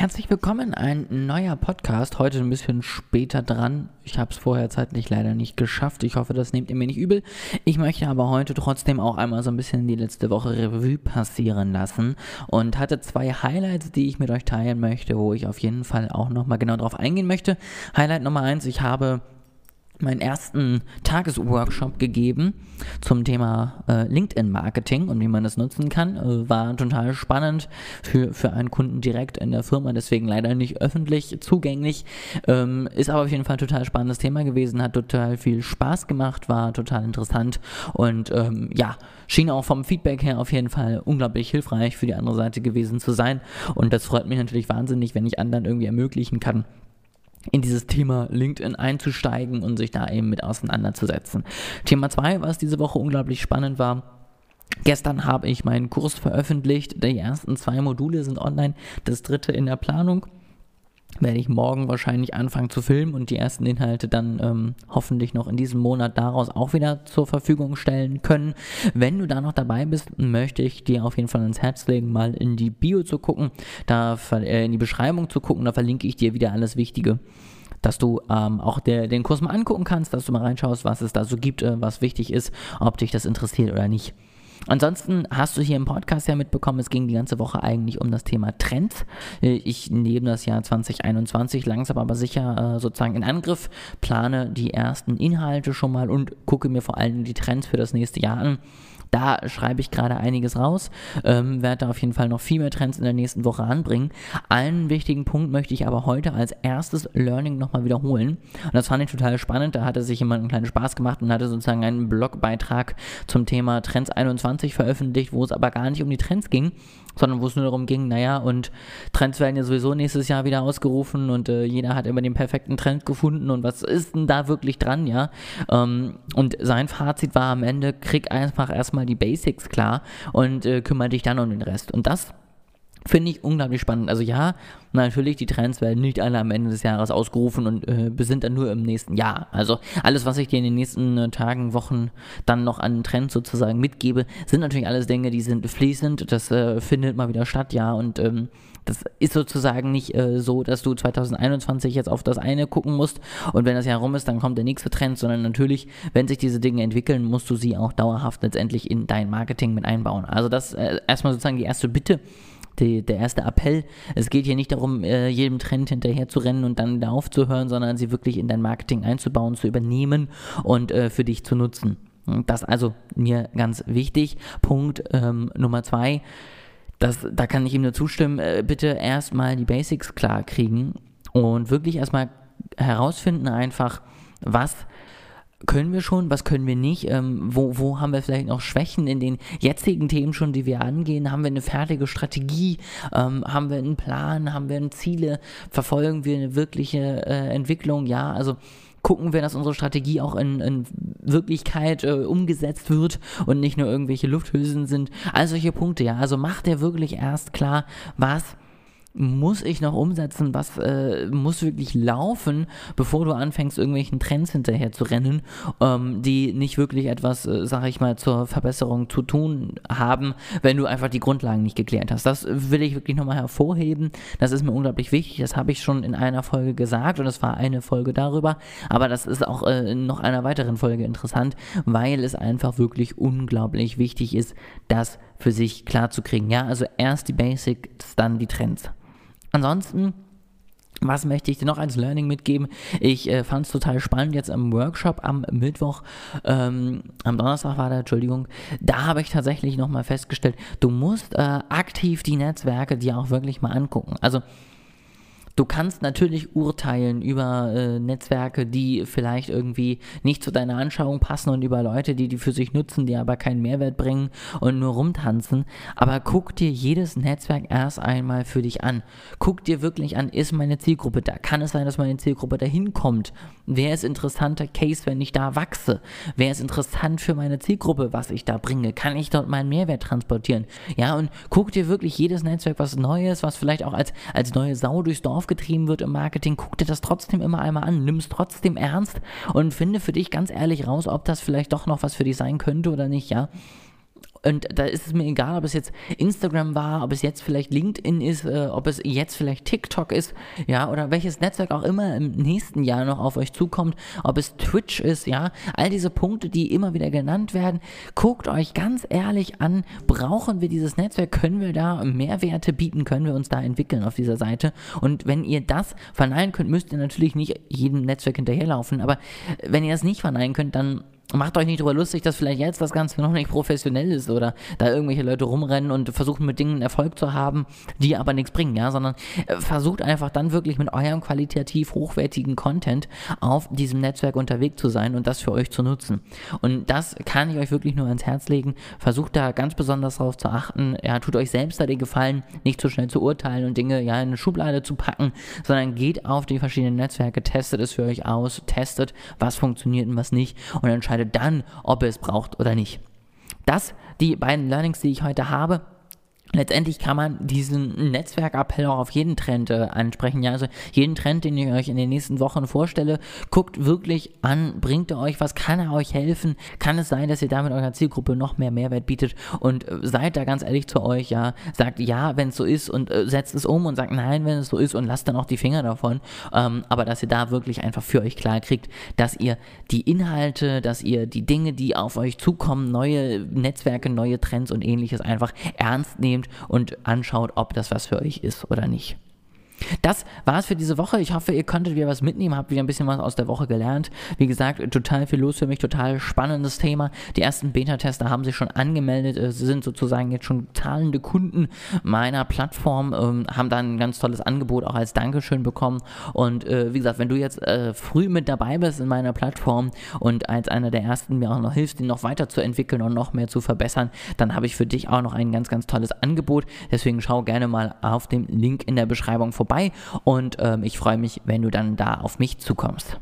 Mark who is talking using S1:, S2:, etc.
S1: Herzlich willkommen, ein neuer Podcast. Heute ein bisschen später dran. Ich habe es vorher zeitlich leider nicht geschafft. Ich hoffe, das nehmt ihr mir nicht übel. Ich möchte aber heute trotzdem auch einmal so ein bisschen die letzte Woche Revue passieren lassen und hatte zwei Highlights, die ich mit euch teilen möchte, wo ich auf jeden Fall auch nochmal genau drauf eingehen möchte. Highlight Nummer eins, ich habe meinen ersten Tagesworkshop gegeben zum Thema äh, LinkedIn-Marketing und wie man das nutzen kann. Äh, war total spannend für, für einen Kunden direkt in der Firma, deswegen leider nicht öffentlich zugänglich. Ähm, ist aber auf jeden Fall total spannendes Thema gewesen, hat total viel Spaß gemacht, war total interessant und ähm, ja, schien auch vom Feedback her auf jeden Fall unglaublich hilfreich für die andere Seite gewesen zu sein. Und das freut mich natürlich wahnsinnig, wenn ich anderen irgendwie ermöglichen kann, in dieses Thema LinkedIn einzusteigen und sich da eben mit auseinanderzusetzen. Thema 2, was diese Woche unglaublich spannend war, Gestern habe ich meinen Kurs veröffentlicht. Die ersten zwei Module sind online, das dritte in der Planung werde ich morgen wahrscheinlich anfangen zu filmen und die ersten Inhalte dann ähm, hoffentlich noch in diesem Monat daraus auch wieder zur Verfügung stellen können. Wenn du da noch dabei bist, möchte ich dir auf jeden Fall ans Herz legen, mal in die Bio zu gucken, da äh, in die Beschreibung zu gucken, da verlinke ich dir wieder alles Wichtige dass du ähm, auch der, den Kurs mal angucken kannst, dass du mal reinschaust, was es da so gibt, äh, was wichtig ist, ob dich das interessiert oder nicht. Ansonsten hast du hier im Podcast ja mitbekommen, es ging die ganze Woche eigentlich um das Thema Trends. Äh, ich nehme das Jahr 2021 langsam aber sicher äh, sozusagen in Angriff, plane die ersten Inhalte schon mal und gucke mir vor allem die Trends für das nächste Jahr an. Da schreibe ich gerade einiges raus, ähm, werde da auf jeden Fall noch viel mehr Trends in der nächsten Woche anbringen. Einen wichtigen Punkt möchte ich aber heute als erstes Learning nochmal wiederholen. Und das fand ich total spannend. Da hatte sich jemand einen kleinen Spaß gemacht und hatte sozusagen einen Blogbeitrag zum Thema Trends 21 veröffentlicht, wo es aber gar nicht um die Trends ging, sondern wo es nur darum ging, naja, und Trends werden ja sowieso nächstes Jahr wieder ausgerufen und äh, jeder hat immer den perfekten Trend gefunden und was ist denn da wirklich dran, ja? Ähm, und sein Fazit war am Ende, krieg einfach erstmal die Basics klar und äh, kümmere dich dann um den Rest. Und das Finde ich unglaublich spannend. Also ja, natürlich, die Trends werden nicht alle am Ende des Jahres ausgerufen und äh, sind dann nur im nächsten Jahr. Also alles, was ich dir in den nächsten äh, Tagen, Wochen dann noch an Trends sozusagen mitgebe, sind natürlich alles Dinge, die sind fließend. Das äh, findet mal wieder statt, ja. Und ähm, das ist sozusagen nicht äh, so, dass du 2021 jetzt auf das eine gucken musst und wenn das Jahr rum ist, dann kommt der nächste Trend, sondern natürlich, wenn sich diese Dinge entwickeln, musst du sie auch dauerhaft letztendlich in dein Marketing mit einbauen. Also das äh, erstmal sozusagen die erste Bitte die, der erste Appell. Es geht hier nicht darum, äh, jedem Trend hinterher zu rennen und dann da aufzuhören, sondern sie wirklich in dein Marketing einzubauen, zu übernehmen und äh, für dich zu nutzen. Das also mir ganz wichtig. Punkt ähm, Nummer zwei. Das, da kann ich ihm nur zustimmen. Äh, bitte erstmal die Basics klar kriegen und wirklich erstmal herausfinden einfach, was können wir schon, was können wir nicht, ähm, wo, wo haben wir vielleicht noch Schwächen? In den jetzigen Themen schon, die wir angehen, haben wir eine fertige Strategie, ähm, haben wir einen Plan, haben wir Ziele, verfolgen wir eine wirkliche äh, Entwicklung, ja, also gucken wir, dass unsere Strategie auch in, in Wirklichkeit äh, umgesetzt wird und nicht nur irgendwelche Lufthülsen sind, all solche Punkte, ja, also macht er wirklich erst klar, was muss ich noch umsetzen, was äh, muss wirklich laufen, bevor du anfängst, irgendwelchen Trends hinterher zu rennen, ähm, die nicht wirklich etwas, äh, sag ich mal, zur Verbesserung zu tun haben, wenn du einfach die Grundlagen nicht geklärt hast. Das will ich wirklich nochmal hervorheben. Das ist mir unglaublich wichtig. Das habe ich schon in einer Folge gesagt und es war eine Folge darüber, aber das ist auch äh, in noch einer weiteren Folge interessant, weil es einfach wirklich unglaublich wichtig ist, das für sich klar zu kriegen. Ja, also erst die Basics, dann die Trends. Ansonsten was möchte ich dir noch als Learning mitgeben? Ich äh, fand es total spannend jetzt am Workshop am Mittwoch, ähm, am Donnerstag war der, Entschuldigung, da habe ich tatsächlich nochmal festgestellt, du musst äh, aktiv die Netzwerke dir auch wirklich mal angucken. Also Du kannst natürlich urteilen über äh, Netzwerke, die vielleicht irgendwie nicht zu deiner Anschauung passen und über Leute, die die für sich nutzen, die aber keinen Mehrwert bringen und nur rumtanzen. Aber guck dir jedes Netzwerk erst einmal für dich an. Guck dir wirklich an, ist meine Zielgruppe da? Kann es sein, dass meine Zielgruppe da hinkommt? Wer ist interessanter Case, wenn ich da wachse? Wer ist interessant für meine Zielgruppe, was ich da bringe? Kann ich dort meinen Mehrwert transportieren? Ja, und guck dir wirklich jedes Netzwerk, was Neues, was vielleicht auch als, als neue Sau durchs Dorf aufgetrieben wird im Marketing, guck dir das trotzdem immer einmal an, nimm es trotzdem ernst und finde für dich ganz ehrlich raus, ob das vielleicht doch noch was für dich sein könnte oder nicht, ja. Und da ist es mir egal, ob es jetzt Instagram war, ob es jetzt vielleicht LinkedIn ist, äh, ob es jetzt vielleicht TikTok ist, ja, oder welches Netzwerk auch immer im nächsten Jahr noch auf euch zukommt, ob es Twitch ist, ja, all diese Punkte, die immer wieder genannt werden, guckt euch ganz ehrlich an, brauchen wir dieses Netzwerk, können wir da Mehrwerte bieten, können wir uns da entwickeln auf dieser Seite? Und wenn ihr das verneinen könnt, müsst ihr natürlich nicht jedem Netzwerk hinterherlaufen, aber wenn ihr das nicht verneinen könnt, dann macht euch nicht darüber lustig, dass vielleicht jetzt das Ganze noch nicht professionell ist oder da irgendwelche Leute rumrennen und versuchen mit Dingen Erfolg zu haben, die aber nichts bringen, ja, sondern äh, versucht einfach dann wirklich mit eurem qualitativ hochwertigen Content auf diesem Netzwerk unterwegs zu sein und das für euch zu nutzen. Und das kann ich euch wirklich nur ans Herz legen. Versucht da ganz besonders darauf zu achten, ja, tut euch selbst da den Gefallen, nicht zu schnell zu urteilen und Dinge ja in eine Schublade zu packen, sondern geht auf die verschiedenen Netzwerke, testet es für euch aus, testet, was funktioniert und was nicht und entscheidet entscheidet dann, ob er es braucht oder nicht. Das, die beiden Learnings, die ich heute habe. Letztendlich kann man diesen Netzwerkappell auch auf jeden Trend äh, ansprechen. Ja, also jeden Trend, den ich euch in den nächsten Wochen vorstelle, guckt wirklich an, bringt er euch was, kann er euch helfen? Kann es sein, dass ihr damit eurer Zielgruppe noch mehr Mehrwert bietet? Und äh, seid da ganz ehrlich zu euch, ja, sagt ja, wenn es so ist und äh, setzt es um und sagt nein, wenn es so ist und lasst dann auch die Finger davon. Ähm, aber dass ihr da wirklich einfach für euch klar kriegt, dass ihr die Inhalte, dass ihr die Dinge, die auf euch zukommen, neue Netzwerke, neue Trends und ähnliches einfach ernst nehmt nehmt und anschaut, ob das was für euch ist oder nicht. Das war's für diese Woche. Ich hoffe, ihr konntet wieder was mitnehmen, habt wieder ein bisschen was aus der Woche gelernt. Wie gesagt, total viel los für mich, total spannendes Thema. Die ersten Beta-Tester haben sich schon angemeldet, sie sind sozusagen jetzt schon zahlende Kunden meiner Plattform, ähm, haben dann ein ganz tolles Angebot auch als Dankeschön bekommen. Und äh, wie gesagt, wenn du jetzt äh, früh mit dabei bist in meiner Plattform und als einer der ersten mir auch noch hilfst, den noch weiterzuentwickeln und noch mehr zu verbessern, dann habe ich für dich auch noch ein ganz, ganz tolles Angebot. Deswegen schau gerne mal auf dem Link in der Beschreibung vorbei vorbei und ähm, ich freue mich, wenn du dann da auf mich zukommst.